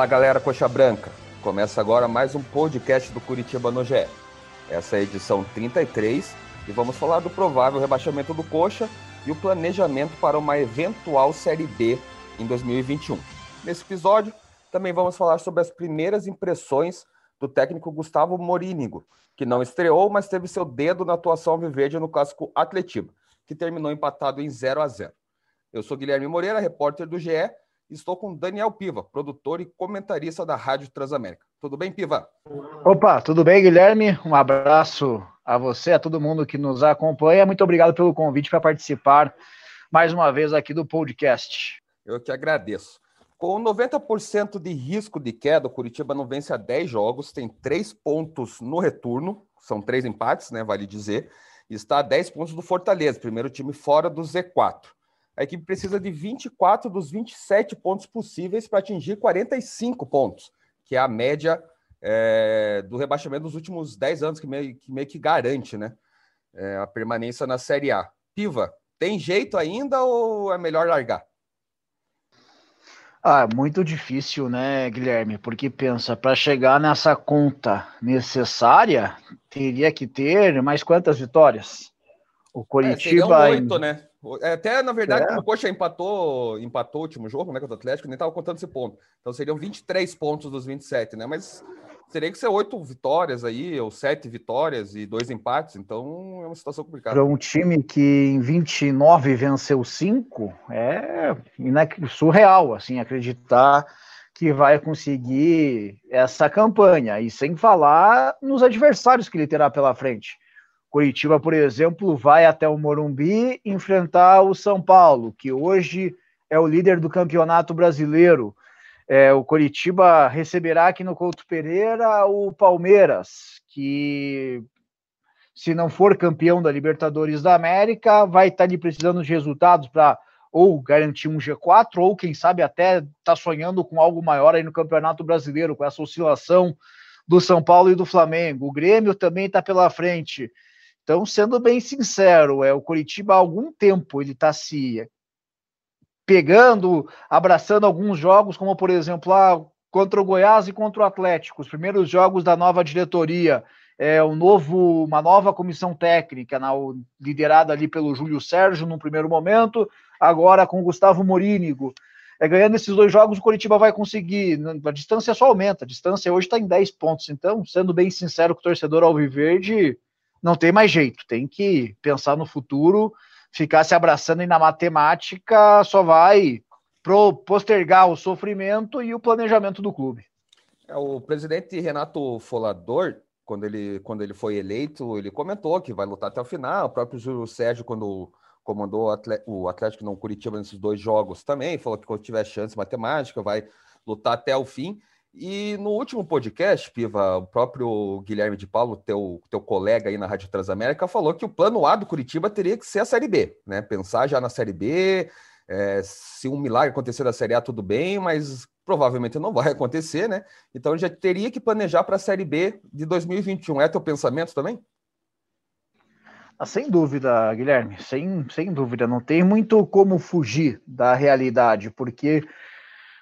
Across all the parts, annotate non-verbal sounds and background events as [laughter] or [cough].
Fala galera Coxa Branca, começa agora mais um podcast do Curitiba no GE. Essa é a edição 33 e vamos falar do provável rebaixamento do Coxa e o planejamento para uma eventual Série B em 2021. Nesse episódio, também vamos falar sobre as primeiras impressões do técnico Gustavo Morínigo, que não estreou, mas teve seu dedo na atuação viverde no clássico Atletiba, que terminou empatado em 0 a 0. Eu sou Guilherme Moreira, repórter do GE, Estou com Daniel Piva, produtor e comentarista da Rádio Transamérica. Tudo bem, Piva? Opa, tudo bem, Guilherme? Um abraço a você, a todo mundo que nos acompanha. Muito obrigado pelo convite para participar mais uma vez aqui do podcast. Eu que agradeço. Com 90% de risco de queda, o Curitiba não vence há 10 jogos, tem 3 pontos no retorno, são três empates, né? Vale dizer. Está a 10 pontos do Fortaleza, primeiro time fora do Z4 a equipe precisa de 24 dos 27 pontos possíveis para atingir 45 pontos, que é a média é, do rebaixamento dos últimos 10 anos, que meio que, meio que garante né, é, a permanência na Série A. Piva, tem jeito ainda ou é melhor largar? Ah, muito difícil, né, Guilherme? Porque pensa, para chegar nessa conta necessária, teria que ter mais quantas vitórias? O Coritiba. É, oito, né? É, até, na verdade, é. como o Coxa empatou, empatou o último jogo, né, contra o Atlético, nem estava contando esse ponto. Então seriam 23 pontos dos 27, né? Mas teria que ser oito vitórias aí, ou sete vitórias e dois empates, então é uma situação complicada. Para um time que em 29 venceu cinco, é surreal, assim, acreditar que vai conseguir essa campanha, e sem falar nos adversários que ele terá pela frente. Curitiba, por exemplo, vai até o Morumbi enfrentar o São Paulo, que hoje é o líder do campeonato brasileiro. É, o Curitiba receberá aqui no Couto Pereira o Palmeiras, que se não for campeão da Libertadores da América, vai estar ali precisando de resultados para ou garantir um G4, ou quem sabe até estar tá sonhando com algo maior aí no Campeonato Brasileiro, com essa oscilação do São Paulo e do Flamengo. O Grêmio também está pela frente. Então, sendo bem sincero, é o Curitiba há algum tempo ele está se pegando, abraçando alguns jogos, como por exemplo, ah, contra o Goiás e contra o Atlético, os primeiros jogos da nova diretoria, é, um novo, uma nova comissão técnica, na, liderada ali pelo Júlio Sérgio num primeiro momento, agora com o Gustavo Morínigo. É, ganhando esses dois jogos, o Curitiba vai conseguir. A distância só aumenta, a distância hoje está em 10 pontos. Então, sendo bem sincero com o torcedor Alviverde, não tem mais jeito, tem que pensar no futuro, ficar se abraçando e na matemática só vai pro, postergar o sofrimento e o planejamento do clube. É, o presidente Renato Folador, quando ele, quando ele foi eleito, ele comentou que vai lutar até o final. O próprio Júlio Sérgio, quando comandou o Atlético não Curitiba nesses dois jogos, também falou que quando tiver chance matemática, vai lutar até o fim. E no último podcast, Piva, o próprio Guilherme de Paulo, teu, teu colega aí na Rádio Transamérica, falou que o plano A do Curitiba teria que ser a Série B, né? Pensar já na Série B, é, se um milagre acontecer na Série A, tudo bem, mas provavelmente não vai [laughs] acontecer, né? Então já teria que planejar para a Série B de 2021. É teu pensamento também? Ah, sem dúvida, Guilherme, sem, sem dúvida. Não tem muito como fugir da realidade, porque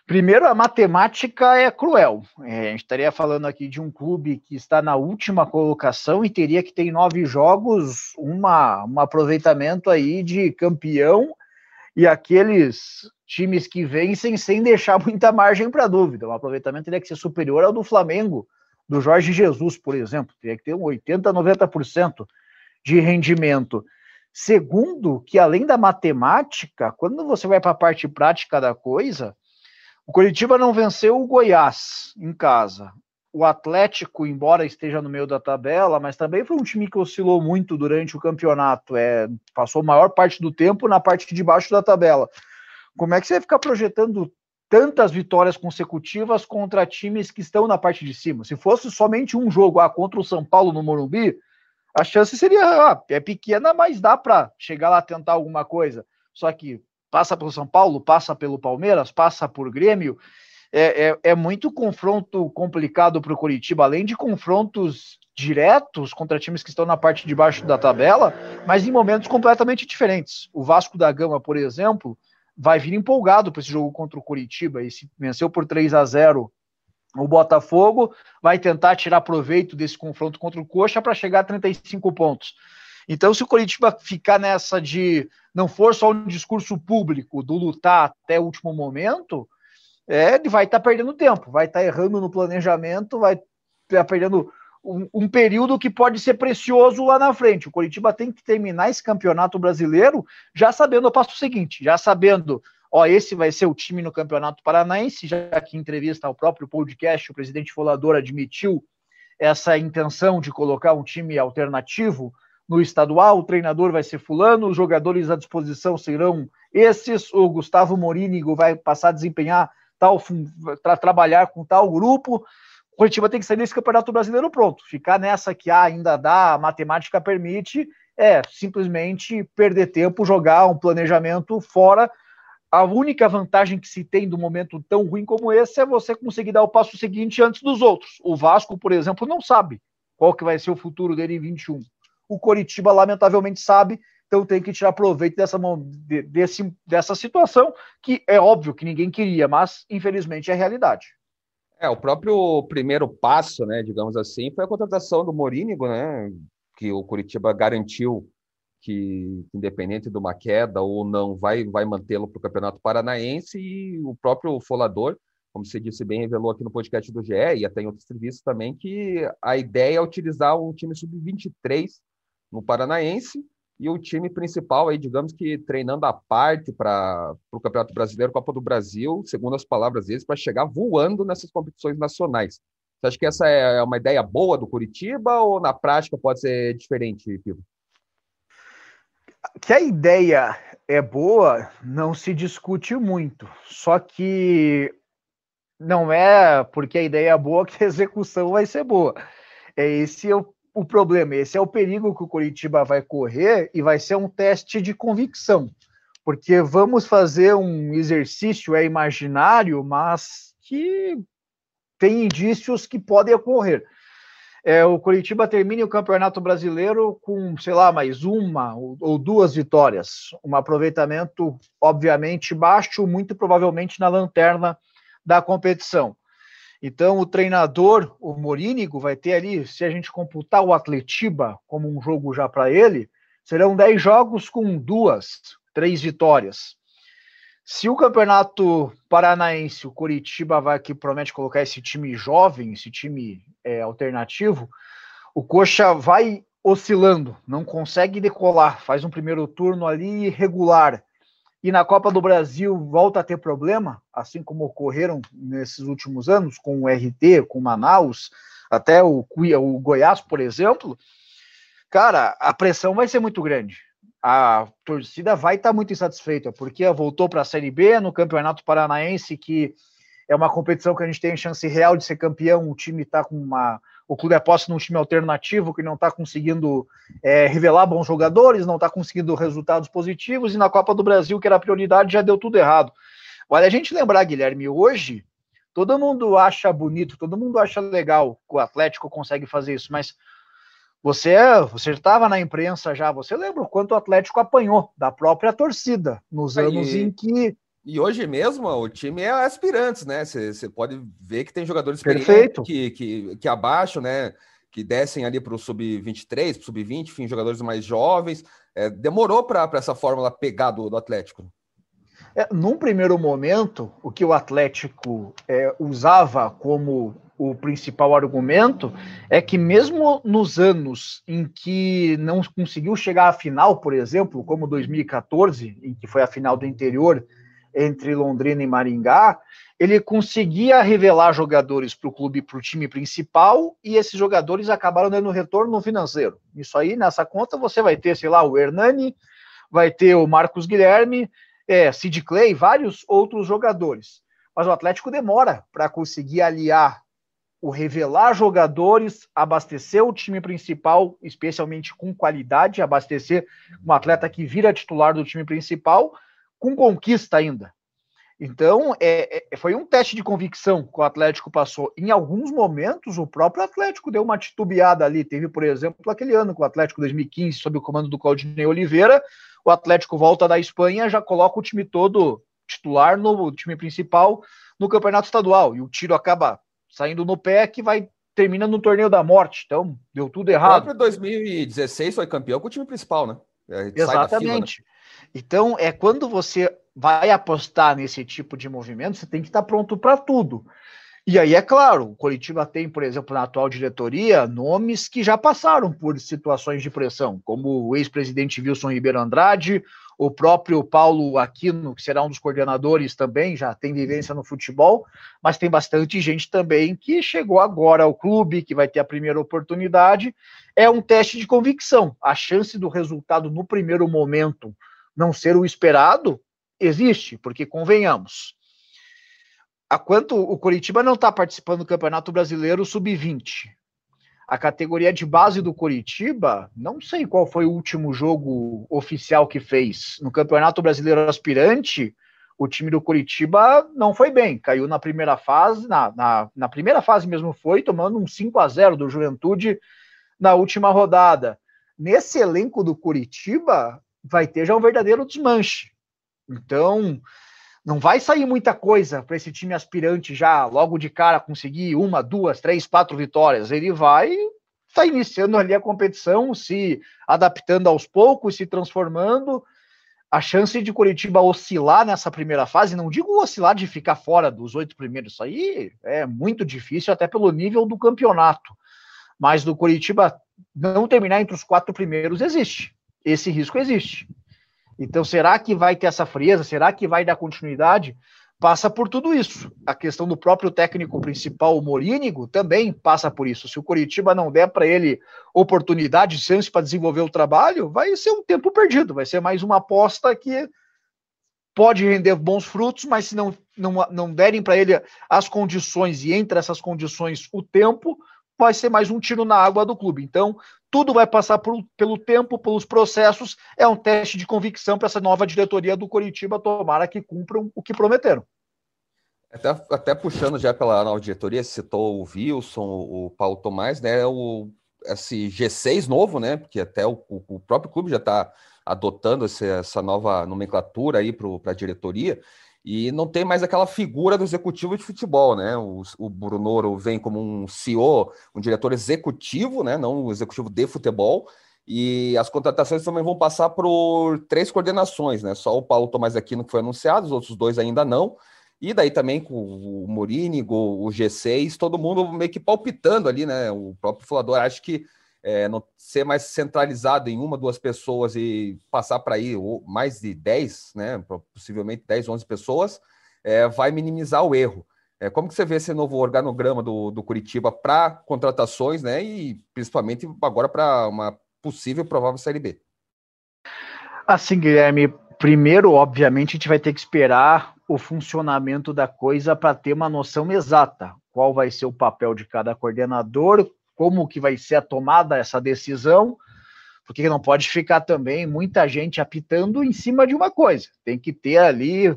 Primeiro, a matemática é cruel. É, a gente estaria falando aqui de um clube que está na última colocação e teria que ter em nove jogos uma, um aproveitamento aí de campeão e aqueles times que vencem sem deixar [laughs] muita margem para dúvida. O aproveitamento teria que ser superior ao do Flamengo, do Jorge Jesus, por exemplo. Teria que ter um 80%, 90% de rendimento. Segundo, que além da matemática, quando você vai para a parte prática da coisa o Curitiba não venceu o Goiás em casa. O Atlético, embora esteja no meio da tabela, mas também foi um time que oscilou muito durante o campeonato. É, passou a maior parte do tempo na parte de baixo da tabela. Como é que você vai ficar projetando tantas vitórias consecutivas contra times que estão na parte de cima? Se fosse somente um jogo ah, contra o São Paulo no Morumbi, a chance seria ah, é pequena, mas dá para chegar lá tentar alguma coisa. Só que passa pelo São Paulo, passa pelo Palmeiras, passa por Grêmio. É, é, é muito confronto complicado para o Curitiba, além de confrontos diretos contra times que estão na parte de baixo da tabela, mas em momentos completamente diferentes. O Vasco da Gama, por exemplo, vai vir empolgado para esse jogo contra o Curitiba e se venceu por 3 a 0 O Botafogo vai tentar tirar proveito desse confronto contra o Coxa para chegar a 35 pontos. Então, se o Coritiba ficar nessa de não for só um discurso público do lutar até o último momento, é, ele vai estar tá perdendo tempo, vai estar tá errando no planejamento, vai estar tá perdendo um, um, período que pode ser precioso lá na frente. O Coritiba tem que terminar esse campeonato brasileiro já sabendo o passo seguinte, já sabendo ó, esse vai ser o time no Campeonato Paranaense, já que em entrevista ao próprio podcast, o presidente Folador admitiu essa intenção de colocar um time alternativo no estadual, o treinador vai ser fulano, os jogadores à disposição serão esses, o Gustavo Morínigo vai passar a desempenhar tal, para trabalhar com tal grupo, o Curitiba tem que sair desse Campeonato Brasileiro pronto, ficar nessa que ah, ainda dá, a matemática permite, é simplesmente perder tempo, jogar um planejamento fora a única vantagem que se tem do momento tão ruim como esse é você conseguir dar o passo seguinte antes dos outros. O Vasco, por exemplo, não sabe qual que vai ser o futuro dele em 21. O Coritiba, lamentavelmente, sabe, então tem que tirar proveito dessa, desse, dessa situação, que é óbvio que ninguém queria, mas infelizmente é realidade. É, o próprio primeiro passo, né, digamos assim, foi a contratação do Morínigo, né, que o Curitiba garantiu que, independente de uma queda ou não, vai, vai mantê-lo para o Campeonato Paranaense e o próprio Folador, como você disse bem, revelou aqui no podcast do GE e até em outros serviços também, que a ideia é utilizar um time sub-23 no Paranaense e o time principal aí, digamos que treinando a parte para o Campeonato Brasileiro, Copa do Brasil, segundo as palavras deles, para chegar voando nessas competições nacionais. Você acha que essa é uma ideia boa do Curitiba ou na prática pode ser diferente, Pivo? que a ideia é boa, não se discute muito. Só que não é porque a ideia é boa que a execução vai ser boa. É esse é o, o problema, esse é o perigo que o Curitiba vai correr e vai ser um teste de convicção. Porque vamos fazer um exercício é imaginário, mas que tem indícios que podem ocorrer é, o Curitiba termine o Campeonato Brasileiro com, sei lá, mais uma ou duas vitórias. Um aproveitamento, obviamente, baixo, muito provavelmente na lanterna da competição. Então, o treinador, o Morínigo, vai ter ali, se a gente computar o Atletiba como um jogo já para ele, serão dez jogos com duas, três vitórias. Se o campeonato paranaense, o Curitiba vai que promete colocar esse time jovem, esse time é, alternativo, o Coxa vai oscilando, não consegue decolar, faz um primeiro turno ali irregular. E na Copa do Brasil volta a ter problema, assim como ocorreram nesses últimos anos, com o RT, com Manaus, até o, o Goiás, por exemplo. Cara, a pressão vai ser muito grande a torcida vai estar tá muito insatisfeita, porque voltou para a Série B no Campeonato Paranaense, que é uma competição que a gente tem chance real de ser campeão. O time está com uma. O clube aposta num time alternativo que não está conseguindo é, revelar bons jogadores, não está conseguindo resultados positivos, e na Copa do Brasil, que era a prioridade, já deu tudo errado. Olha, a gente lembrar, Guilherme, hoje todo mundo acha bonito, todo mundo acha legal que o Atlético consegue fazer isso, mas você você estava na imprensa já, você lembra o quanto o Atlético apanhou da própria torcida nos anos em que e hoje mesmo o time é aspirantes, né? Você pode ver que tem jogadores que, que, que abaixo, né? Que descem ali para o sub-23, para o sub-20, enfim, jogadores mais jovens. É, demorou para essa fórmula pegar do, do Atlético. É, num primeiro momento, o que o Atlético é, usava como o principal argumento é que mesmo nos anos em que não conseguiu chegar à final, por exemplo, como 2014, em que foi a final do interior entre Londrina e Maringá, ele conseguia revelar jogadores para o clube, para o time principal, e esses jogadores acabaram dando retorno financeiro. Isso aí, nessa conta, você vai ter, sei lá, o Hernani, vai ter o Marcos Guilherme, é, Sid Clay, vários outros jogadores. Mas o Atlético demora para conseguir aliar o revelar jogadores, abastecer o time principal, especialmente com qualidade, abastecer um atleta que vira titular do time principal, com conquista ainda. Então, é, é, foi um teste de convicção que o Atlético passou. Em alguns momentos, o próprio Atlético deu uma titubeada ali. Teve, por exemplo, aquele ano com o Atlético 2015, sob o comando do Claudinei Oliveira. O Atlético volta da Espanha, já coloca o time todo titular no time principal no campeonato estadual. E o tiro acaba saindo no pé que vai termina no torneio da morte. Então, deu tudo errado. O 2016 foi campeão com o time principal, né? Exatamente. Fila, né? Então, é quando você vai apostar nesse tipo de movimento, você tem que estar pronto para tudo. E aí, é claro, o Curitiba tem, por exemplo, na atual diretoria, nomes que já passaram por situações de pressão, como o ex-presidente Wilson Ribeiro Andrade, o próprio Paulo Aquino, que será um dos coordenadores também, já tem vivência no futebol, mas tem bastante gente também que chegou agora ao clube, que vai ter a primeira oportunidade. É um teste de convicção. A chance do resultado no primeiro momento não ser o esperado existe, porque convenhamos a quanto o Curitiba não está participando do Campeonato Brasileiro Sub-20. A categoria de base do Curitiba, não sei qual foi o último jogo oficial que fez. No Campeonato Brasileiro Aspirante, o time do Curitiba não foi bem. Caiu na primeira fase, na, na, na primeira fase mesmo foi, tomando um 5 a 0 do Juventude na última rodada. Nesse elenco do Curitiba, vai ter já um verdadeiro desmanche. Então, não vai sair muita coisa para esse time aspirante já logo de cara conseguir uma, duas, três, quatro vitórias. Ele vai estar tá iniciando ali a competição, se adaptando aos poucos, se transformando. A chance de Curitiba oscilar nessa primeira fase, não digo oscilar de ficar fora dos oito primeiros, isso aí é muito difícil, até pelo nível do campeonato. Mas do Curitiba não terminar entre os quatro primeiros existe. Esse risco existe. Então, será que vai ter essa frieza? Será que vai dar continuidade? Passa por tudo isso. A questão do próprio técnico principal, o Morínigo, também passa por isso. Se o Curitiba não der para ele oportunidade, chance para desenvolver o trabalho, vai ser um tempo perdido. Vai ser mais uma aposta que pode render bons frutos, mas se não, não, não derem para ele as condições e entre essas condições o tempo, vai ser mais um tiro na água do clube. Então, tudo vai passar por, pelo tempo, pelos processos. É um teste de convicção para essa nova diretoria do Coritiba, tomara que cumpram o que prometeram. Até, até puxando já pela nova diretoria, citou o Wilson, o Paulo Tomás, né? O, esse G6 novo, né? Porque até o, o próprio clube já está adotando essa, essa nova nomenclatura aí para a diretoria e não tem mais aquela figura do executivo de futebol, né? O, o Brunoro vem como um CEO, um diretor executivo, né? Não um executivo de futebol. E as contratações também vão passar por três coordenações, né? Só o Paulo Tomás Aquino que foi anunciado, os outros dois ainda não. E daí também com o Morínigo, o G6, todo mundo meio que palpitando ali, né? O próprio falador acho que é, não ser mais centralizado em uma, duas pessoas e passar para aí mais de 10, né, possivelmente 10, 11 pessoas, é, vai minimizar o erro. É, como que você vê esse novo organograma do, do Curitiba para contratações, né, e principalmente agora para uma possível provável Série B? Assim, Guilherme, primeiro, obviamente, a gente vai ter que esperar o funcionamento da coisa para ter uma noção exata. Qual vai ser o papel de cada coordenador, como que vai ser a tomada essa decisão, porque não pode ficar também muita gente apitando em cima de uma coisa. Tem que ter ali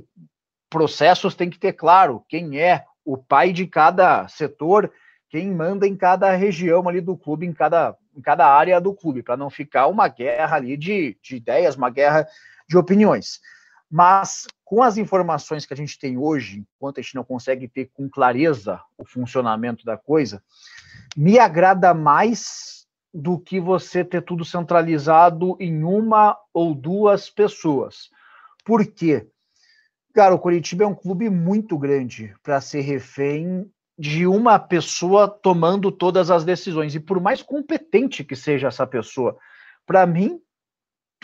processos, tem que ter claro quem é o pai de cada setor, quem manda em cada região ali do clube, em cada, em cada área do clube, para não ficar uma guerra ali de, de ideias, uma guerra de opiniões. Mas com as informações que a gente tem hoje, enquanto a gente não consegue ter com clareza o funcionamento da coisa, me agrada mais do que você ter tudo centralizado em uma ou duas pessoas. Por quê? Cara, o Curitiba é um clube muito grande para ser refém de uma pessoa tomando todas as decisões. E por mais competente que seja essa pessoa, para mim,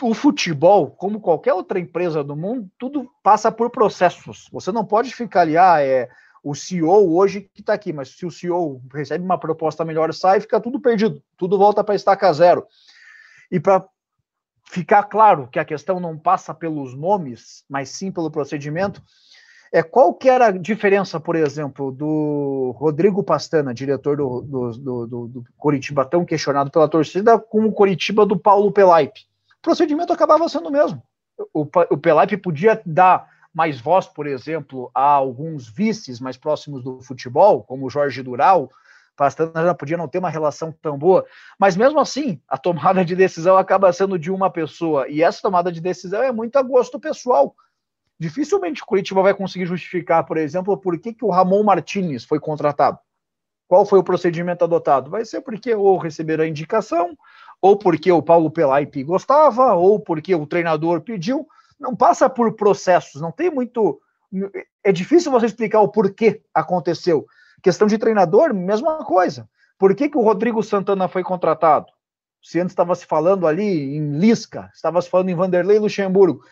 o futebol, como qualquer outra empresa do mundo, tudo passa por processos. Você não pode ficar ali, ah, é o CEO hoje que está aqui, mas se o CEO recebe uma proposta melhor, sai, fica tudo perdido, tudo volta para estaca zero. E para ficar claro que a questão não passa pelos nomes, mas sim pelo procedimento, é qual que era a diferença, por exemplo, do Rodrigo Pastana, diretor do, do, do, do, Coritiba, tão questionado pela torcida, com o Coritiba do Paulo Pelaipe? O procedimento acabava sendo o mesmo. O, o Pelaipe podia dar mais voz, por exemplo, a alguns vices mais próximos do futebol, como o Jorge Dural, Pastana já podia não ter uma relação tão boa, mas mesmo assim, a tomada de decisão acaba sendo de uma pessoa, e essa tomada de decisão é muito a gosto pessoal. Dificilmente o Curitiba vai conseguir justificar, por exemplo, por que, que o Ramon Martinez foi contratado. Qual foi o procedimento adotado? Vai ser porque ou receberam a indicação, ou porque o Paulo Pelaipe gostava, ou porque o treinador pediu. Não passa por processos, não tem muito. É difícil você explicar o porquê aconteceu. Questão de treinador, mesma coisa. Por que, que o Rodrigo Santana foi contratado? Se antes estava se falando ali em Lisca, estava se falando em Vanderlei Luxemburgo.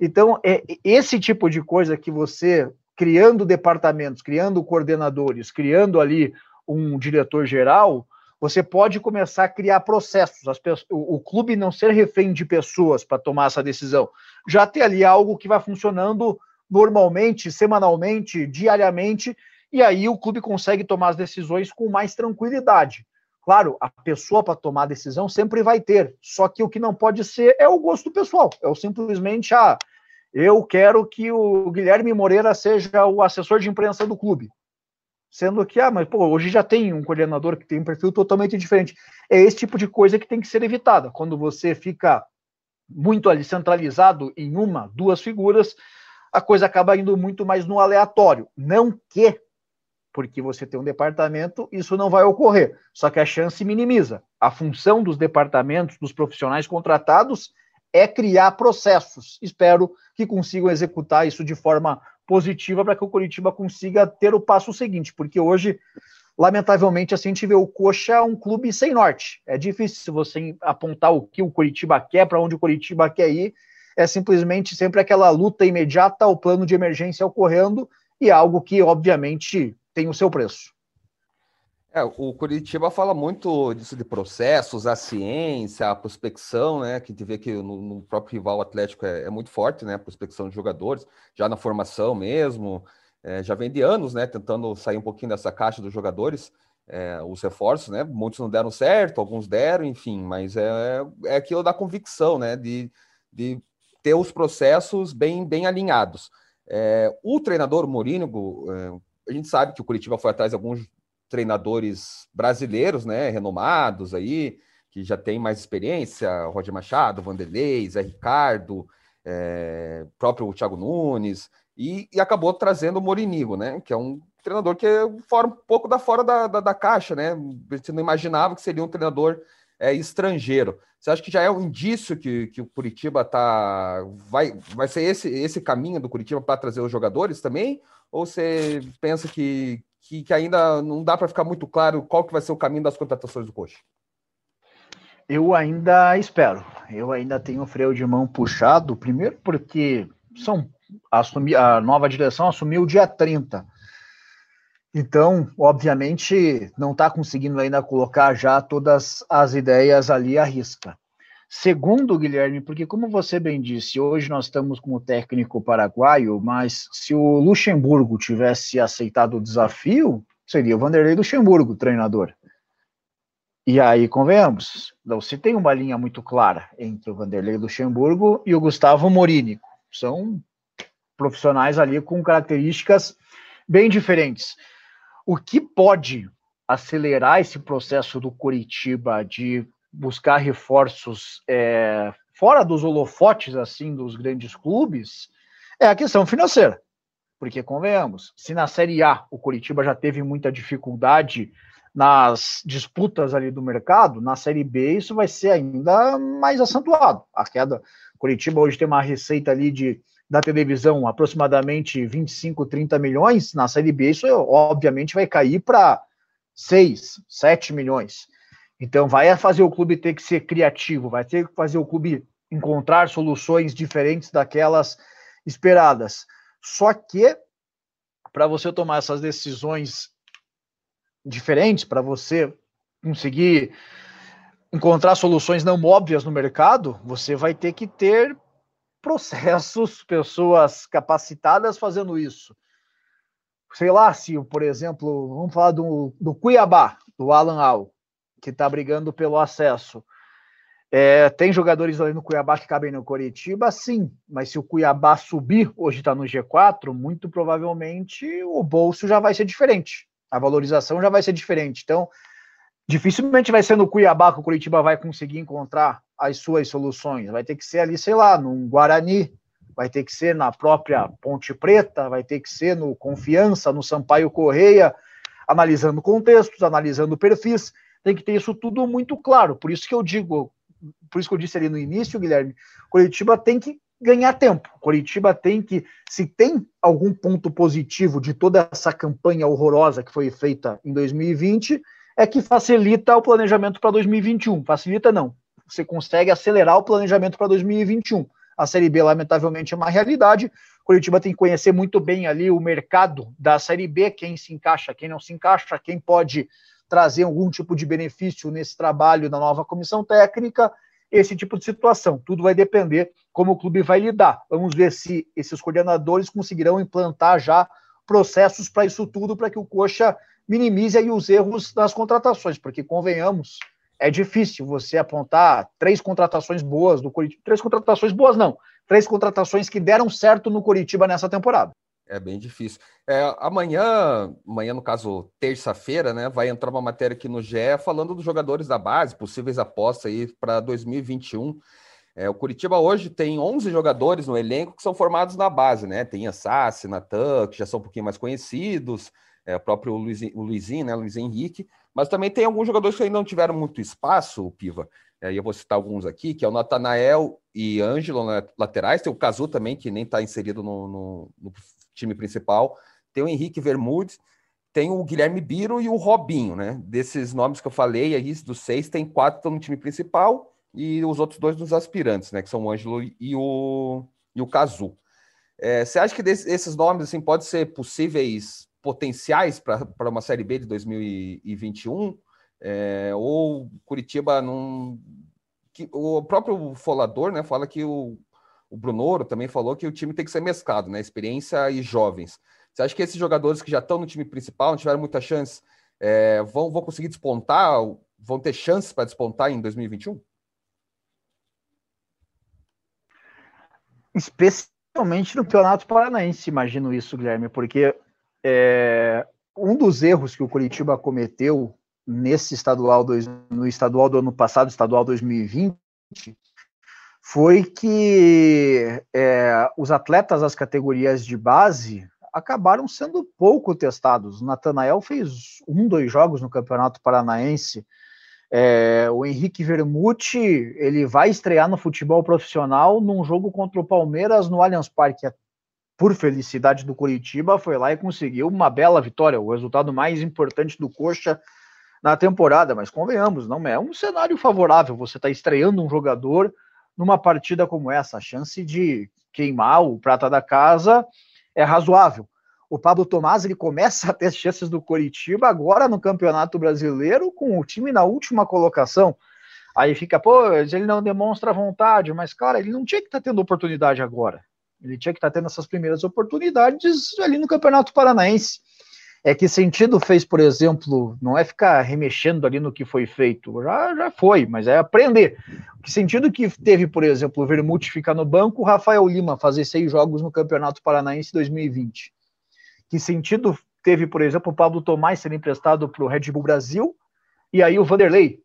Então, é esse tipo de coisa que você, criando departamentos, criando coordenadores, criando ali um diretor geral, você pode começar a criar processos, as, o, o, clube não ser refém de pessoas para tomar essa decisão. Já ter ali algo que vai funcionando normalmente, semanalmente, diariamente, e aí o clube consegue tomar as decisões com mais tranquilidade. Claro, a pessoa para tomar a decisão sempre vai ter, só que o que não pode ser é o gosto pessoal, é o simplesmente, ah, eu quero que o Guilherme Moreira seja o assessor de imprensa do clube. Sendo que, ah, mas pô, hoje já tem um coordenador que tem um perfil totalmente diferente. É esse tipo de coisa que tem que ser evitada. Quando você fica muito ali centralizado em uma, duas figuras, a coisa acaba indo muito mais no aleatório. Não que, porque você tem um departamento, isso não vai ocorrer. Só que a chance minimiza. A função dos departamentos, dos profissionais contratados, é criar processos. Espero que consigam executar isso de forma positiva para que o Curitiba consiga ter o passo seguinte, porque hoje, lamentavelmente, assim, a gente vê o Coxa um clube sem norte. É difícil você apontar o que o Curitiba quer, para onde o Curitiba quer ir. É simplesmente sempre aquela luta imediata, o plano de emergência ocorrendo, e algo que, obviamente, tem o seu preço. É, o Curitiba fala muito disso de processos, a ciência, a prospecção, né? Que a gente vê que no, no próprio rival Atlético é, é, muito forte, né? A prospecção de jogadores, já na formação mesmo, é, já vem de anos, né? Tentando sair um pouquinho dessa caixa dos jogadores, é, os reforços, né? Muitos não deram certo, alguns deram, enfim, mas é, é aquilo da convicção, né? De, de ter os processos bem, bem alinhados. É, o treinador Morínigo, é, a gente sabe que o Curitiba foi atrás de alguns treinadores brasileiros, né, renomados aí, que já tem mais experiência, Roger Machado, Vanderlei, Zé Ricardo, é, próprio Thiago Nunes, e, e, acabou trazendo o Morinigo, né, que é um treinador que é fora, um pouco da fora da, da, da caixa, né, você não imaginava que seria um treinador é, estrangeiro. Você acha que já é um indício que, que o Curitiba tá vai, vai ser esse, esse caminho do Curitiba para trazer os jogadores também? Ou você pensa que, que, que ainda não dá para ficar muito claro qual que vai ser o caminho das contratações do Coxa? Eu ainda espero. Eu ainda tenho o freio de mão puxado, primeiro porque são assumi, a nova direção assumiu dia 30. Então, obviamente, não está conseguindo ainda colocar já todas as ideias ali à risca. Segundo, Guilherme, porque como você bem disse, hoje nós estamos com o técnico paraguaio, mas se o Luxemburgo tivesse aceitado o desafio, seria o Vanderlei Luxemburgo, treinador. E aí, convenhamos, não se tem uma linha muito clara entre o Vanderlei Luxemburgo e o Gustavo Morini. São profissionais ali com características bem diferentes. O que pode acelerar esse processo do Curitiba de buscar reforços é, fora dos holofotes assim dos grandes clubes é a questão financeira. Porque, convenhamos, se na Série A o Curitiba já teve muita dificuldade nas disputas ali do mercado, na Série B isso vai ser ainda mais acentuado. A queda, Curitiba hoje tem uma receita ali de da televisão aproximadamente 25, 30 milhões, na Série B isso obviamente vai cair para 6, 7 milhões. Então, vai fazer o clube ter que ser criativo, vai ter que fazer o clube encontrar soluções diferentes daquelas esperadas. Só que, para você tomar essas decisões diferentes, para você conseguir encontrar soluções não óbvias no mercado, você vai ter que ter processos, [laughs] pessoas capacitadas fazendo isso. Sei lá, se, por exemplo, vamos falar do, do Cuiabá, do Alan Al que está brigando pelo acesso. É, tem jogadores ali no Cuiabá que cabem no Coritiba, sim, mas se o Cuiabá subir, hoje está no G4, muito provavelmente o bolso já vai ser diferente, a valorização já vai ser diferente. Então, dificilmente vai ser no Cuiabá que o Curitiba vai conseguir encontrar as suas soluções. Vai ter que ser ali, sei lá, num Guarani, vai ter que ser na própria Ponte Preta, vai ter que ser no Confiança, no Sampaio Correia, analisando contextos, analisando perfis, tem que ter isso tudo muito claro. Por isso que eu digo, por isso que eu disse ali no início, Guilherme, Curitiba tem que ganhar tempo. Curitiba tem que, se tem algum ponto positivo de toda essa campanha horrorosa que foi feita em 2020, é que facilita o planejamento para 2021. Facilita não. Você consegue acelerar o planejamento para 2021. A Série B, lamentavelmente, é uma realidade. Curitiba tem que conhecer muito bem ali o mercado da Série B, quem se encaixa, quem não se encaixa, quem pode trazer algum tipo de benefício nesse trabalho da nova comissão técnica esse tipo de situação. Tudo vai depender como o clube vai lidar. Vamos ver se esses coordenadores conseguirão implantar já processos para isso tudo, para que o Coxa minimize aí os erros das contratações, porque convenhamos, é difícil você apontar três contratações boas do Curitiba. Três contratações boas, não. Três contratações que deram certo no Curitiba nessa temporada. É bem difícil. É, amanhã, amanhã, no caso, terça-feira, né, vai entrar uma matéria aqui no GE falando dos jogadores da base, possíveis apostas aí para 2021. É, o Curitiba hoje tem 11 jogadores no elenco que são formados na base, né? Tem a Sassi, Natan, que já são um pouquinho mais conhecidos, é, o próprio Luiz, o Luizinho, né, Luiz Henrique, mas também tem alguns jogadores que ainda não tiveram muito espaço, Piva. É, eu vou citar alguns aqui, que é o Natanael e Ângelo laterais, tem o Cazu também, que nem está inserido no, no, no time principal. Tem o Henrique Vermudes, tem o Guilherme Biro e o Robinho, né? Desses nomes que eu falei aí, dos seis, tem quatro que estão no time principal e os outros dois dos aspirantes, né? Que são o Ângelo e o, e o Cazu. É, você acha que desse, esses nomes assim, podem ser possíveis potenciais para uma Série B de 2021? É, ou Curitiba não. Que, o próprio Folador né, fala que o, o Brunoro também falou que o time tem que ser mesclado, né? Experiência e jovens. Você acha que esses jogadores que já estão no time principal, não tiveram muita chance, é, vão, vão conseguir despontar, vão ter chances para despontar em 2021? Especialmente no Campeonato Paranaense, imagino isso, Guilherme, porque é, um dos erros que o Curitiba cometeu nesse estadual, dois, no estadual do ano passado, estadual 2020, foi que é, os atletas das categorias de base acabaram sendo pouco testados. O Natanael fez um, dois jogos no Campeonato Paranaense. É, o Henrique Vermuti ele vai estrear no futebol profissional num jogo contra o Palmeiras no Allianz Parque. Por felicidade do Curitiba, foi lá e conseguiu uma bela vitória, o resultado mais importante do Coxa na temporada. Mas convenhamos, não é um cenário favorável. Você está estreando um jogador numa partida como essa. A chance de queimar o prata da casa é razoável. O Pablo Tomás ele começa [laughs] a ter chances do Coritiba agora no Campeonato Brasileiro com o time na última colocação. Aí fica, pô, ele não demonstra vontade, mas cara, ele não tinha que estar tá tendo oportunidade agora. Ele tinha que estar tá tendo essas primeiras oportunidades ali no Campeonato Paranaense. É que sentido fez, por exemplo, não é ficar remexendo ali no que foi feito, já, já foi, mas é aprender. Que sentido que teve, por exemplo, o Vermute ficar no banco, o Rafael Lima fazer seis jogos no Campeonato Paranaense 2020? Que sentido teve, por exemplo, o Pablo Tomás ser emprestado para o Red Bull Brasil e aí o Vanderlei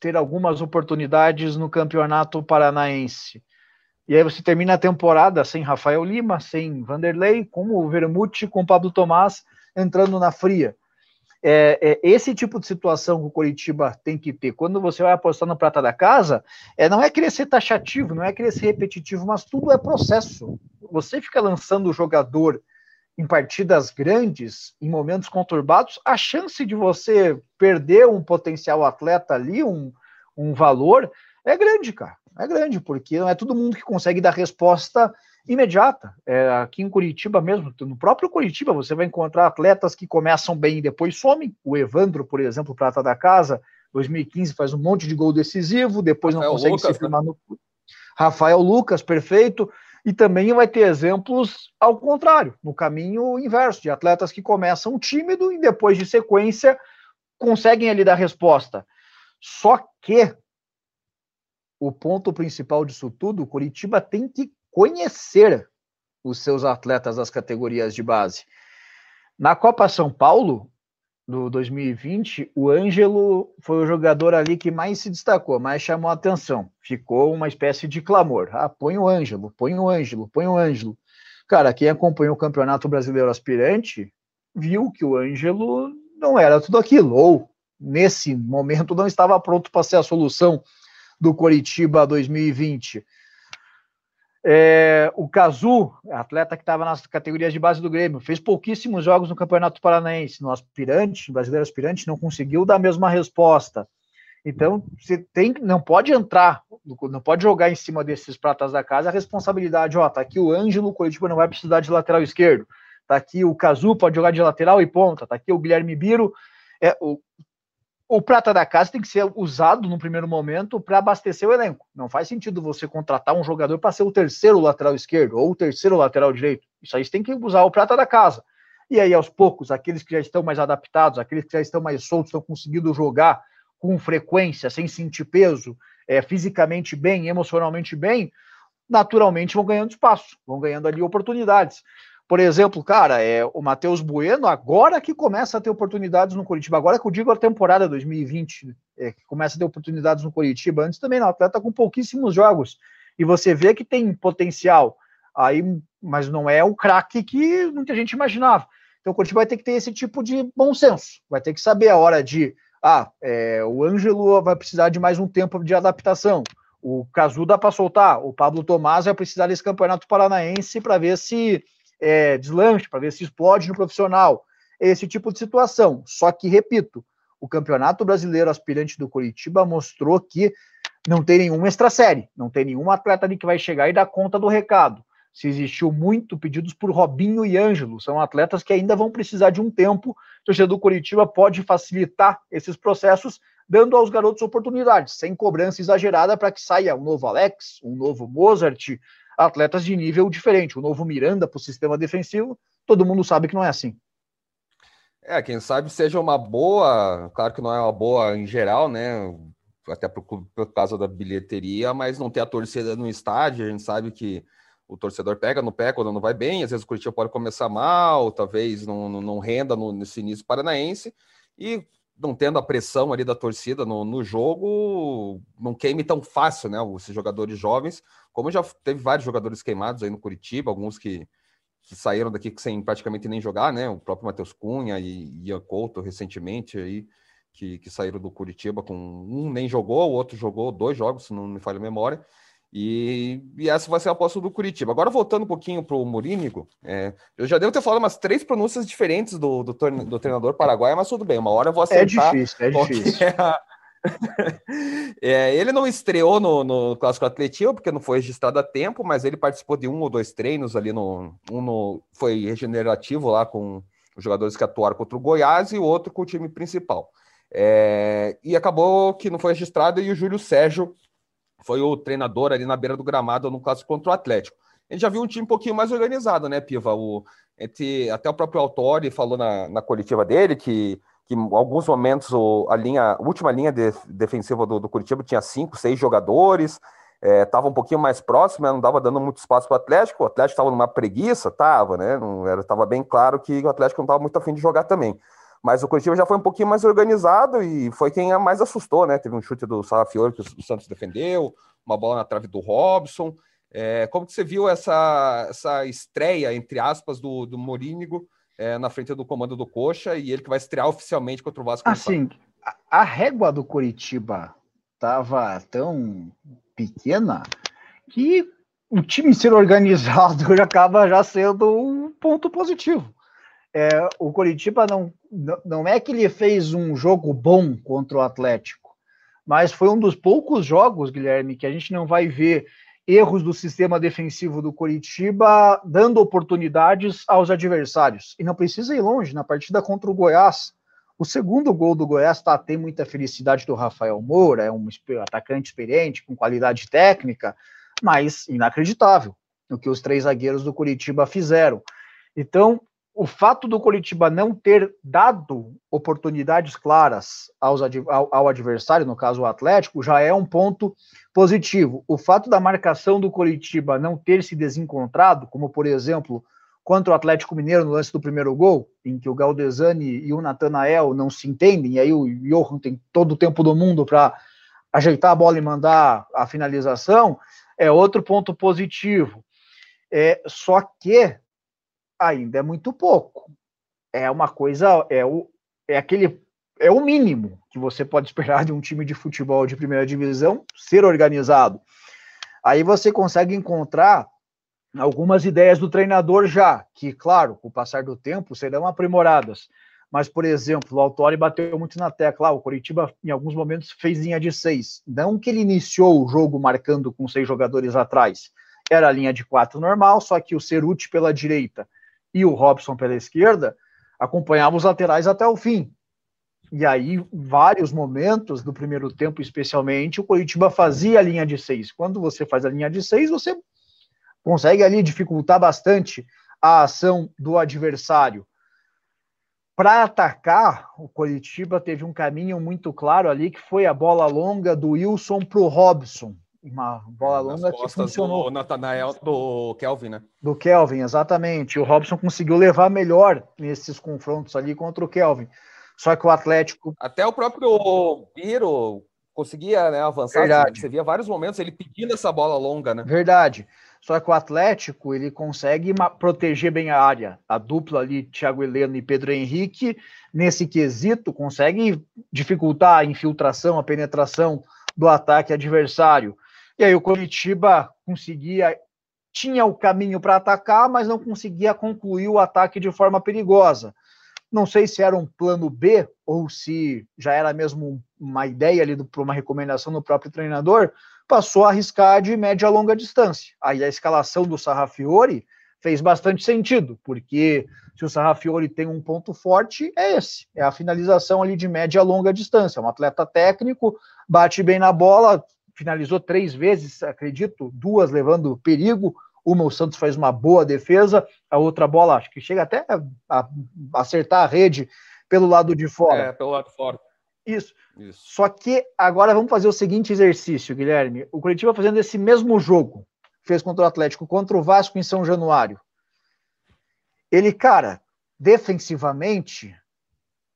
ter algumas oportunidades no Campeonato Paranaense? E aí você termina a temporada sem Rafael Lima, sem Vanderlei, com o Vermute, com o Pablo Tomás entrando na fria. É, é, esse tipo de situação que o Coritiba tem que ter. Quando você vai apostar no prata da casa, é, não é querer ser taxativo, não é querer ser repetitivo, mas tudo é processo. Você fica lançando o jogador em partidas grandes, em momentos conturbados, a chance de você perder um potencial atleta ali, um, um valor, é grande, cara. É grande, porque não é todo mundo que consegue dar resposta imediata. É, aqui em Curitiba mesmo, no próprio Curitiba, você vai encontrar atletas que começam bem e depois somem. O Evandro, por exemplo, prata da casa, 2015 faz um monte de gol decisivo, depois Rafael não consegue Lucas, se firmar né? no. Rafael Lucas, perfeito. E também vai ter exemplos ao contrário, no caminho inverso, de atletas que começam tímido e depois de sequência conseguem ali dar resposta. Só que o ponto principal disso tudo, o Curitiba tem que conhecer os seus atletas das categorias de base. Na Copa São Paulo, do 2020, o Ângelo foi o jogador ali que mais se destacou, mais chamou a atenção. Ficou uma espécie de clamor. Ah, põe o Ângelo, põe o Ângelo, põe o Ângelo. Cara, quem acompanhou o Campeonato Brasileiro Aspirante viu que o Ângelo não era tudo aquilo, ou nesse momento não estava pronto para ser a solução do Coritiba 2020. É, o Cazu, atleta que estava nas categorias de base do Grêmio, fez pouquíssimos jogos no Campeonato Paranaense. No aspirante, no brasileiro aspirante, não conseguiu dar a mesma resposta. Então, você tem, não pode entrar, não pode jogar em cima desses pratas da casa a responsabilidade, ó, tá aqui o Ângelo, o Coritiba não vai precisar de lateral esquerdo. Tá aqui o Cazu, pode jogar de lateral e ponta. Tá aqui o Guilherme Biro. É, o, o prata da casa tem que ser usado no primeiro momento para abastecer o elenco. Não faz sentido você contratar um jogador para ser o terceiro lateral esquerdo ou o terceiro lateral direito. Isso aí você tem que usar o prata da casa. E aí, aos poucos, aqueles que já estão mais adaptados, aqueles que já estão mais soltos, estão conseguindo jogar com frequência, sem sentir peso, é, fisicamente bem, emocionalmente bem, naturalmente vão ganhando espaço, vão ganhando ali oportunidades. Por exemplo, cara, é o Matheus Bueno, agora que começa a ter oportunidades no Curitiba, agora que eu digo a temporada 2020, é, que começa a ter oportunidades no Curitiba, antes também não, atleta com pouquíssimos jogos, e você vê que tem potencial, aí, mas não é o craque que muita gente imaginava. Então o Curitiba vai ter que ter esse tipo de bom senso, vai ter que saber a hora de, ah, é, o Ângelo vai precisar de mais um tempo de adaptação, o Cazu dá para soltar, o Pablo Tomás vai precisar desse campeonato paranaense para ver se é, deslanche, para ver se explode no profissional. Esse tipo de situação. Só que, repito, o Campeonato Brasileiro Aspirante do Curitiba mostrou que não tem nenhuma extra série, não tem nenhum atleta ali que vai chegar e dar conta do recado. Se existiu muito pedidos por Robinho e Ângelo, são atletas que ainda vão precisar de um tempo. O torcedor do Curitiba pode facilitar esses processos, dando aos garotos oportunidades, sem cobrança exagerada para que saia um novo Alex, um novo Mozart, atletas de nível diferente. O novo Miranda para o sistema defensivo, todo mundo sabe que não é assim. É, quem sabe seja uma boa, claro que não é uma boa em geral, né? Até por, por causa da bilheteria, mas não ter a torcida no estádio, a gente sabe que o torcedor pega no pé quando não vai bem, às vezes o Curitiba pode começar mal, talvez não, não, não renda no, nesse início paranaense, e não tendo a pressão ali da torcida no, no jogo, não queime tão fácil, né? Esses jogadores jovens, como já teve vários jogadores queimados aí no Curitiba, alguns que, que saíram daqui sem praticamente nem jogar, né? O próprio Matheus Cunha e Ian Couto recentemente aí, que, que saíram do Curitiba com um nem jogou, o outro jogou dois jogos, se não me falha a memória. E, e, essa vai ser a aposta do Curitiba. Agora, voltando um pouquinho para o Morínigo, é, eu já devo ter falado umas três pronúncias diferentes do, do, do, treinador paraguaio, mas tudo bem, uma hora eu vou é acertar. É difícil, é difícil. É a... [laughs] é, ele não estreou no, no Clássico Atletismo, porque não foi registrado a tempo, mas ele participou de um ou dois treinos ali no. Um no foi regenerativo lá com os jogadores que atuaram contra o Goiás e o outro com o time principal. É, e acabou que não foi registrado e o Júlio Sérgio foi o treinador ali na beira do gramado no clássico contra o Atlético. A gente já viu um time um pouquinho mais organizado, né, Piva? O, entre, até o próprio Autori falou na, na coletiva dele que, que em alguns momentos o, a, linha, a última linha de, defensiva do, do Curitiba tinha cinco, seis jogadores, estava é, um pouquinho mais próximo, não dava dando muito espaço para o Atlético, o Atlético estava numa preguiça, estava, né? Estava bem claro que o Atlético não estava muito afim de jogar também. Mas o Curitiba já foi um pouquinho mais organizado e foi quem mais assustou, né? Teve um chute do Salafiore que o Santos defendeu, uma bola na trave do Robson. É, como que você viu essa, essa estreia, entre aspas, do, do Morínigo é, na frente do comando do Coxa e ele que vai estrear oficialmente contra o Vasco? Assim, a, a régua do Curitiba estava tão pequena que o time ser organizado [laughs] já acaba já sendo um ponto positivo é, o Coritiba não, não é que ele fez um jogo bom contra o Atlético, mas foi um dos poucos jogos, Guilherme, que a gente não vai ver erros do sistema defensivo do Coritiba dando oportunidades aos adversários. E não precisa ir longe, na partida contra o Goiás, o segundo gol do Goiás tá, tem muita felicidade do Rafael Moura, é um atacante experiente, com qualidade técnica, mas inacreditável o que os três zagueiros do Curitiba fizeram. Então, o fato do Coritiba não ter dado oportunidades claras aos, ao, ao, adversário, no caso o Atlético, já é um ponto positivo. O fato da marcação do Coritiba não ter se desencontrado, como por exemplo contra o Atlético Mineiro no lance do primeiro gol, em que o Galdesani e o Natanael não se entendem, e aí o Johan tem todo o tempo do mundo para ajeitar a bola e mandar a finalização, é outro ponto positivo. É, só que ainda é muito pouco. É uma coisa, é o, é aquele é o mínimo que você pode esperar de um time de futebol de primeira divisão ser organizado. Aí você consegue encontrar algumas ideias do treinador já, que, claro, com o passar do tempo serão aprimoradas. Mas, por exemplo, o Autori bateu muito na tecla. Ah, o Coritiba, em alguns momentos, fez linha de seis. Não que ele iniciou o jogo marcando com seis jogadores atrás. Era a linha de quatro normal, só que o Ceruti pela direita e o Robson pela esquerda acompanhavam os laterais até o fim. E aí, vários momentos do primeiro tempo, especialmente, o Coritiba fazia a linha de seis. Quando você faz a linha de seis, você consegue ali dificultar bastante a ação do adversário. Para atacar, o Coritiba teve um caminho muito claro ali, que foi a bola longa do Wilson para o Robson. Uma bola longa que funcionou. Do Natanael, do Kelvin, né? Do Kelvin, exatamente. O Robson conseguiu levar melhor nesses confrontos ali contra o Kelvin. Só que o Atlético. Até o próprio Biro conseguia né, avançar. Verdade. Você via vários momentos ele pedindo essa bola longa, né? Verdade. Só que o Atlético ele consegue proteger bem a área. A dupla ali, Thiago Heleno e Pedro Henrique, nesse quesito, consegue dificultar a infiltração, a penetração do ataque adversário. E aí o Coritiba conseguia, tinha o caminho para atacar, mas não conseguia concluir o ataque de forma perigosa. Não sei se era um plano B ou se já era mesmo uma ideia ali para uma recomendação do próprio treinador, passou a arriscar de média a longa distância. Aí a escalação do Sarrafiori fez bastante sentido, porque se o Sarrafiori tem um ponto forte, é esse, é a finalização ali de média a longa distância. É um atleta técnico, bate bem na bola, finalizou três vezes, acredito, duas levando perigo, uma o Santos faz uma boa defesa, a outra bola acho que chega até a, a acertar a rede pelo lado de fora. É, pelo lado de fora. Isso. Isso. Só que agora vamos fazer o seguinte exercício, Guilherme. O Curitiba fazendo esse mesmo jogo, fez contra o Atlético, contra o Vasco em São Januário. Ele, cara, defensivamente,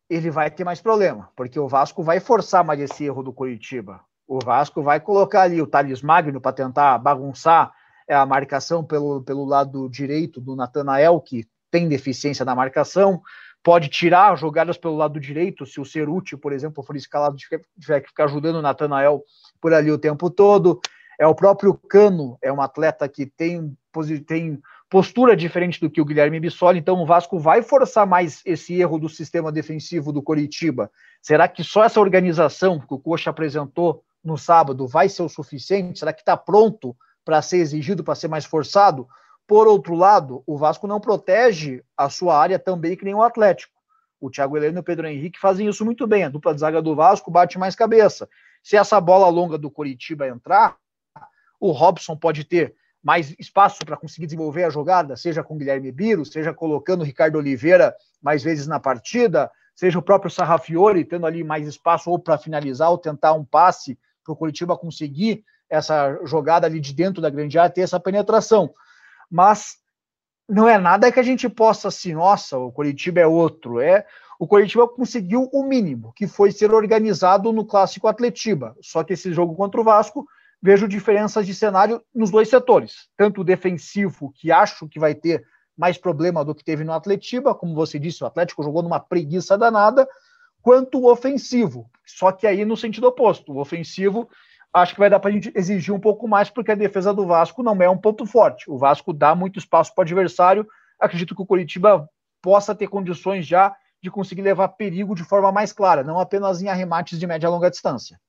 ele vai ter mais problema, porque o Vasco vai forçar mais esse erro do Curitiba. O Vasco vai colocar ali o Thales Magno para tentar bagunçar é a marcação pelo, pelo lado direito do Natanael, que tem deficiência na marcação, pode tirar jogadas pelo lado direito, se o ser útil, por exemplo, for escalado, tiver que ficar ajudando o Natanael por ali o tempo todo. É o próprio Cano, é um atleta que tem, tem postura diferente do que o Guilherme Bissoli, então o Vasco vai forçar mais esse erro do sistema defensivo do Coritiba. Será que só essa organização que o Coxa apresentou no sábado vai ser o suficiente? Será que está pronto para ser exigido, para ser mais forçado. Por outro lado, o Vasco não protege a sua área também que nem o Atlético. O Thiago Heleno e o Pedro Henrique fazem isso muito bem. A dupla de zaga do Vasco bate mais cabeça. Se essa bola longa do Coritiba entrar, o Robson pode ter mais espaço para conseguir desenvolver a jogada, seja com Guilherme Biro, seja colocando o Ricardo Oliveira mais vezes na partida, seja o próprio Sarrafiori tendo ali mais espaço ou para finalizar ou tentar um passe para o Curitiba conseguir essa jogada ali de dentro da grande área, ter essa penetração. Mas não é nada que a gente possa assim, nossa, o Curitiba é outro. É o Curitiba conseguiu o mínimo, que foi ser organizado no clássico Atletiba. Só que esse jogo contra o Vasco, vejo diferenças de cenário nos dois setores, tanto o defensivo, que acho que vai ter mais problema do que teve no Atletiba, como você disse, o Atlético jogou numa preguiça danada, quanto o ofensivo. Só que aí no sentido oposto, o ofensivo acho que vai dar para a gente exigir um pouco mais, porque a defesa do Vasco não é um ponto forte. O Vasco dá muito espaço para o adversário. Acredito que o Curitiba possa ter condições já de conseguir levar perigo de forma mais clara, não apenas em arremates de média e longa distância.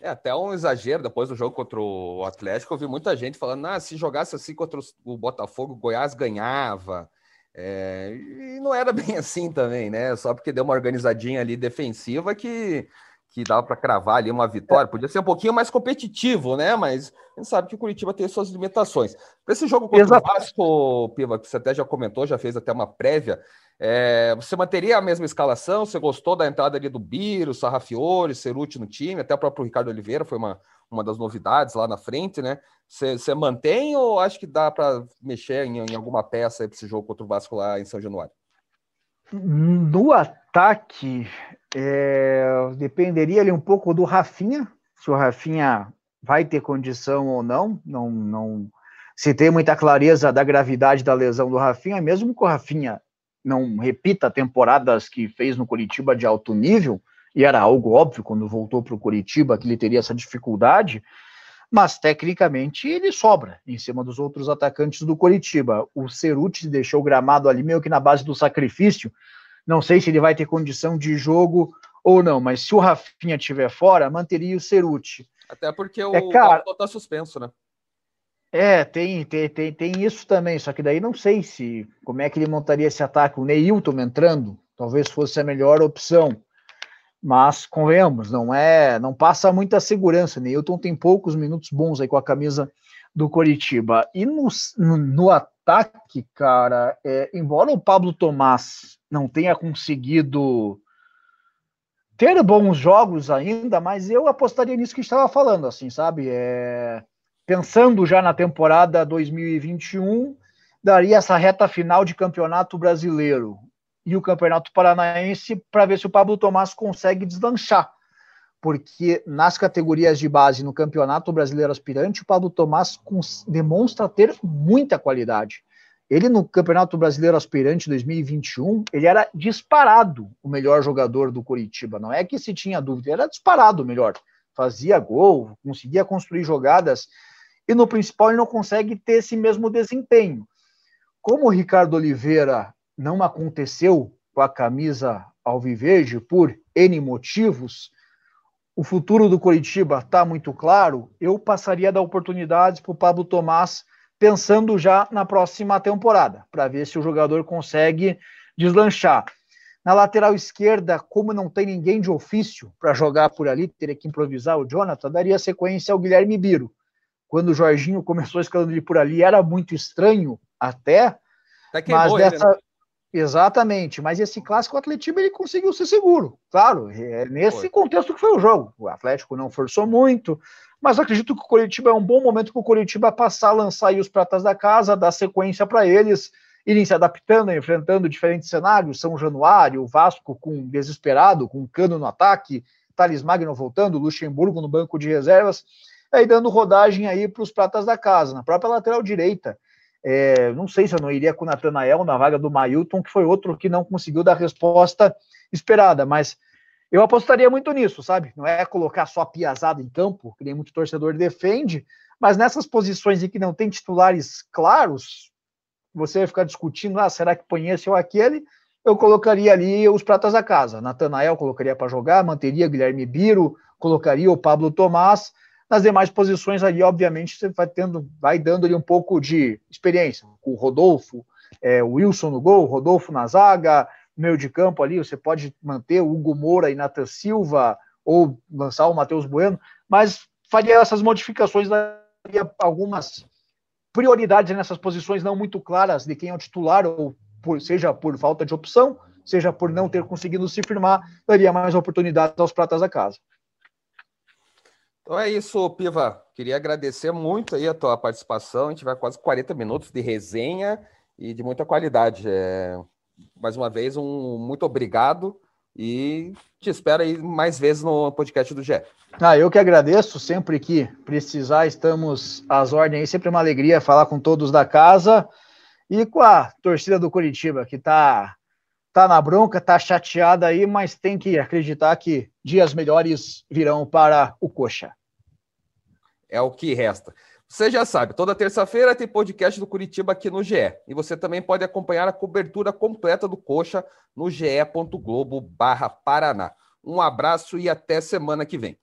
É até um exagero depois do jogo contra o Atlético. Eu vi muita gente falando: ah, se jogasse assim contra o Botafogo, o Goiás ganhava. É, e não era [laughs] bem assim também, né? Só porque deu uma organizadinha ali defensiva que que dava para cravar ali uma vitória. Podia ser um pouquinho mais competitivo, né? Mas a gente sabe que o Curitiba tem suas limitações. Para esse jogo contra Exato. o Vasco, Piva, que você até já comentou, já fez até uma prévia, é, você manteria a mesma escalação? Você gostou da entrada ali do Biro, Sarrafiore, Ceruti no time? Até o próprio Ricardo Oliveira foi uma, uma das novidades lá na frente, né? Você, mantém ou acha que dá para mexer em, em alguma peça para esse jogo contra o Vasco lá em São Januário? No ataque, é, dependeria ali um pouco do Rafinha, se o Rafinha vai ter condição ou não, não, não se tem muita clareza da gravidade da lesão do Rafinha, mesmo que o Rafinha não repita temporadas que fez no Curitiba de alto nível, e era algo óbvio quando voltou para o Curitiba que ele teria essa dificuldade, mas tecnicamente ele sobra em cima dos outros atacantes do Curitiba. O Ceruti deixou o gramado ali meio que na base do sacrifício. Não sei se ele vai ter condição de jogo ou não, mas se o Rafinha estiver fora, manteria o Ceruti. Até porque o é, cara, tá suspenso, né? É, tem, tem, tem, tem isso também, só que daí não sei se como é que ele montaria esse ataque. O Neilton entrando, talvez fosse a melhor opção. Mas convenhamos, não é, não passa muita segurança. Neilton tem poucos minutos bons aí com a camisa do Coritiba. E no, no, no ataque, cara, é, embora o Pablo Tomás não tenha conseguido ter bons jogos ainda, mas eu apostaria nisso que estava falando, assim, sabe? É, pensando já na temporada 2021, daria essa reta final de campeonato brasileiro e o Campeonato Paranaense para ver se o Pablo Tomás consegue deslanchar. Porque nas categorias de base no Campeonato Brasileiro Aspirante, o Pablo Tomás demonstra ter muita qualidade. Ele no Campeonato Brasileiro Aspirante 2021, ele era disparado o melhor jogador do Curitiba. Não é que se tinha dúvida, ele era disparado o melhor. Fazia gol, conseguia construir jogadas. E no principal ele não consegue ter esse mesmo desempenho. Como o Ricardo Oliveira não aconteceu com a camisa alviverde por N motivos, o futuro do Coritiba está muito claro, eu passaria da oportunidade para o Pablo Tomás, pensando já na próxima temporada, para ver se o jogador consegue deslanchar. Na lateral esquerda, como não tem ninguém de ofício para jogar por ali, teria que improvisar o Jonathan, daria sequência ao Guilherme Biro. Quando o Jorginho começou escalando ele por ali, era muito estranho até, mas dessa, ele, né? Exatamente, mas esse clássico o Atlético ele conseguiu ser seguro, claro, é nesse foi. contexto que foi o jogo. O Atlético não forçou muito, mas acredito que o Curitiba é um bom momento para o Curitiba passar a lançar aí os pratas da casa, dar sequência para eles, irem se adaptando, enfrentando diferentes cenários, São Januário, o Vasco com desesperado, com cano no ataque, Thales Magno voltando, Luxemburgo no banco de reservas, aí dando rodagem aí para os pratas da casa, na própria lateral direita. É, não sei se eu não iria com o Natanael na vaga do Mailton, que foi outro que não conseguiu dar a resposta esperada, mas eu apostaria muito nisso, sabe? Não é colocar só piazada em campo, que nem muito torcedor defende, mas nessas posições em que não tem titulares claros, você vai ficar discutindo, ah, será que põe esse ou aquele? Eu colocaria ali os pratas da casa. Natanael colocaria para jogar, manteria Guilherme Biro, colocaria o Pablo Tomás, nas demais posições ali, obviamente, você vai tendo, vai dando ali um pouco de experiência. O Rodolfo, é, o Wilson no gol, Rodolfo na zaga, meio de campo ali, você pode manter o Hugo Moura e Nathan Silva, ou lançar o Matheus Bueno, mas faria essas modificações, daria algumas prioridades nessas posições não muito claras de quem é o titular, ou por, seja por falta de opção, seja por não ter conseguido se firmar, daria mais oportunidades aos pratas da casa. Então é isso, Piva. Queria agradecer muito aí a tua participação. A gente vai quase 40 minutos de resenha e de muita qualidade. É... Mais uma vez, um muito obrigado e te espero aí mais vezes no podcast do GE. Ah, eu que agradeço. Sempre que precisar, estamos às ordens. Sempre uma alegria falar com todos da casa e com a torcida do Curitiba, que está tá na bronca, tá chateada aí, mas tem que acreditar que dias melhores virão para o Coxa. É o que resta. Você já sabe, toda terça-feira tem podcast do Curitiba aqui no GE. E você também pode acompanhar a cobertura completa do Coxa no ge.globo/paraná. Um abraço e até semana que vem.